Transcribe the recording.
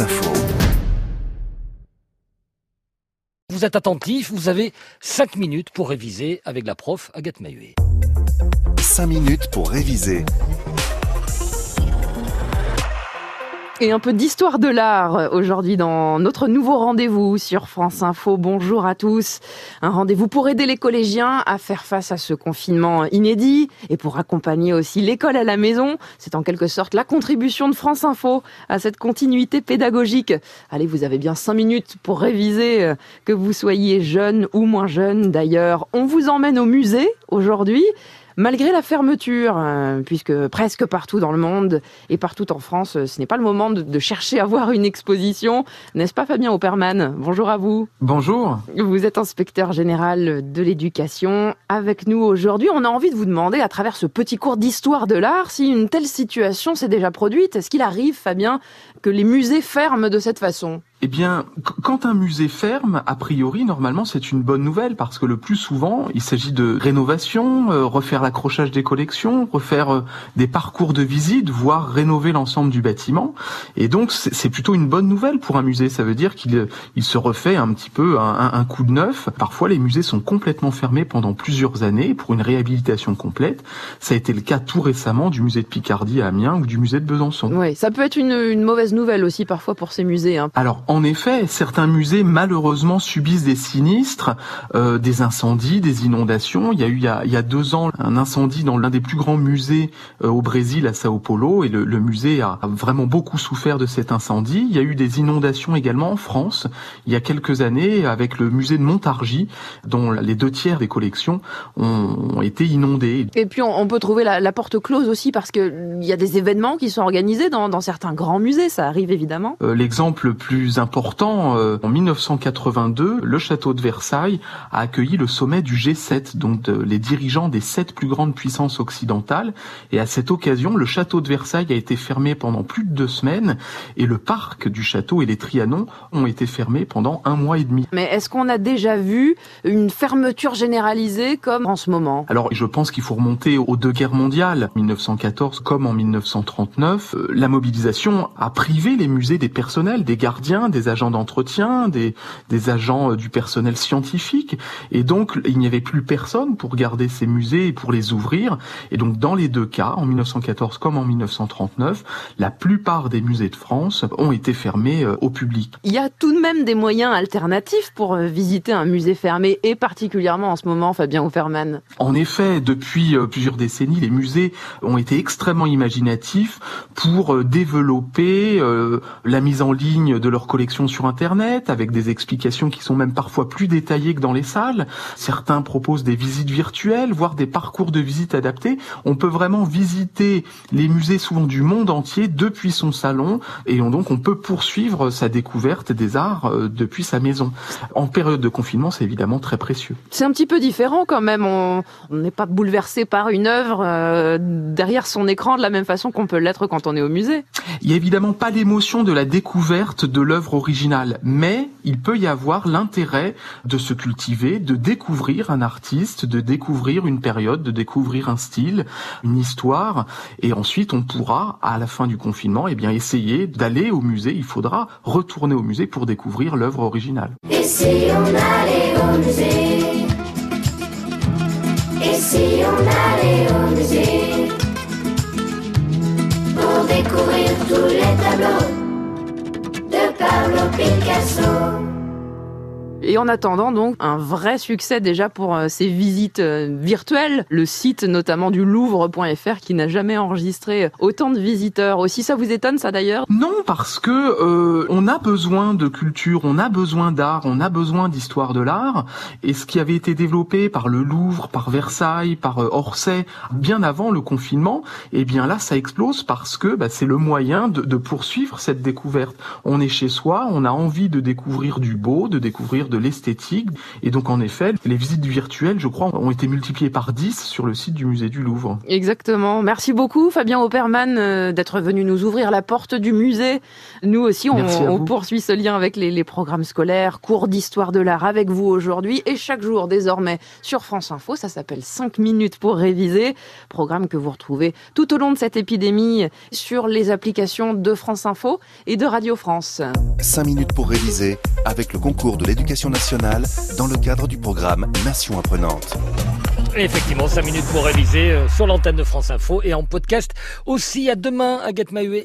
Info. Vous êtes attentif, vous avez 5 minutes pour réviser avec la prof Agathe Mahuet. 5 minutes pour réviser. Et un peu d'histoire de l'art aujourd'hui dans notre nouveau rendez-vous sur France Info. Bonjour à tous. Un rendez-vous pour aider les collégiens à faire face à ce confinement inédit et pour accompagner aussi l'école à la maison. C'est en quelque sorte la contribution de France Info à cette continuité pédagogique. Allez, vous avez bien cinq minutes pour réviser, euh, que vous soyez jeune ou moins jeune d'ailleurs. On vous emmène au musée aujourd'hui. Malgré la fermeture, euh, puisque presque partout dans le monde et partout en France, ce n'est pas le moment de, de, chercher à voir une exposition, n'est-ce pas Fabien Opperman Bonjour à vous. Bonjour. Vous êtes inspecteur général de l'éducation. Avec nous aujourd'hui, on a envie de vous demander, à travers ce petit cours d'histoire de l'art, si une telle situation s'est déjà produite. Est-ce qu'il arrive, Fabien, que les musées ferment de cette façon? Eh bien, quand un musée ferme, a priori, normalement, c'est une bonne nouvelle parce que le plus souvent, il s'agit de rénovation, euh, refaire l'accrochage des collections, refaire euh, des parcours de visite, voire rénover l'ensemble du bâtiment. Et donc, c'est plutôt une bonne nouvelle pour un musée. Ça veut dire qu'il il se refait un petit peu un, un, coup de neuf. Parfois, les musées sont complètement fermés pendant plusieurs années pour une réhabilitation complète. Ça a été le cas tout récemment du musée de Picardie à Amiens ou du musée de Besançon. Oui, ça peut être une, une mauvaise nouvelle aussi parfois pour ces musées. Hein. Alors, en effet, certains musées malheureusement subissent des sinistres, euh, des incendies, des inondations. Il y a eu il y a, il y a deux ans un incendie dans l'un des plus grands musées euh, au Brésil, à Sao Paulo, et le, le, musée a vraiment beaucoup souffert de cet incendie. Il y a eu des inondations également en France il y a quelques années avec le musée de Montargis, dont les deux tiers des collections ont, ont été inondées. Et puis on, on peut trouver la, la, porte close aussi parce que il y a des événements qui sont organisés dans, dans certains grands musées. Ça arrive évidemment. Euh, L'exemple le plus important, euh, en 1982, le château de Versailles a accueilli le sommet du G7, donc de, les dirigeants des sept plus grandes puissances occidentales. Et à cette occasion, le château de Versailles a été fermé pendant plus de deux semaines et le parc du château et les Trianons ont été fermés pendant un mois et demi. Mais est-ce qu'on a déjà vu une fermeture généralisée comme en ce moment? Alors, je pense qu'il faut remonter aux deux guerres mondiales, 1914 comme en 1939. Euh, la mobilisation a privé les musées des personnels, des gardiens, des agents d'entretien, des, des agents euh, du personnel scientifique. Et donc, il n'y avait plus personne pour garder ces musées et pour les ouvrir. Et donc, dans les deux cas, en 1914 comme en 1939, la plupart des musées de France ont été fermés euh, au public. Il y a tout de même des moyens alternatifs pour euh, visiter un musée fermé, et particulièrement en ce moment, Fabien Offerman. En effet, depuis plusieurs décennies, les musées ont été extrêmement imaginatifs pour développer la mise en ligne de leurs collections sur Internet, avec des explications qui sont même parfois plus détaillées que dans les salles. Certains proposent des visites virtuelles, voire des parcours de visite adaptés. On peut vraiment visiter les musées souvent du monde entier depuis son salon, et on, donc on peut poursuivre sa découverte des arts euh, depuis sa maison. En période de confinement, c'est évidemment très précieux. C'est un petit peu différent quand même. On n'est pas bouleversé par une œuvre euh, derrière son écran de la même façon qu'on peut l'être quand on est au musée. Il y a évidemment pas l'émotion de la découverte de originale, mais il peut y avoir l'intérêt de se cultiver, de découvrir un artiste, de découvrir une période, de découvrir un style, une histoire, et ensuite on pourra, à la fin du confinement, eh bien essayer d'aller au musée. Il faudra retourner au musée pour découvrir l'œuvre originale. Et si on allait au musée? Et si on allait au musée? Pour découvrir tous les tableaux et en attendant donc un vrai succès déjà pour euh, ces visites euh, virtuelles, le site notamment du Louvre.fr qui n'a jamais enregistré autant de visiteurs. Aussi ça vous étonne ça d'ailleurs? Non parce que euh, on a besoin de culture, on a besoin d'art, on a besoin d'histoire de l'art et ce qui avait été développé par le Louvre, par Versailles, par euh, Orsay bien avant le confinement, eh bien là ça explose parce que bah, c'est le moyen de, de poursuivre cette découverte. On est chez soi, on a envie de découvrir du beau, de découvrir de l'esthétique. Et donc en effet, les visites virtuelles, je crois, ont été multipliées par 10 sur le site du musée du Louvre. Exactement. Merci beaucoup Fabien Opperman euh, d'être venu nous ouvrir la porte du musée. Nous aussi, on, poursuit ce lien avec les, les programmes scolaires, cours d'histoire de l'art avec vous aujourd'hui et chaque jour désormais sur France Info. Ça s'appelle 5 minutes pour réviser. Programme que vous retrouvez tout au long de cette épidémie sur les applications de France Info et de Radio France. 5 minutes pour réviser avec le concours de l'éducation dans le cadre du programme Nation apprenante. Effectivement, 5 minutes pour réviser euh, sur l'antenne de France Info et en podcast aussi. À demain, Agathe Mahuet.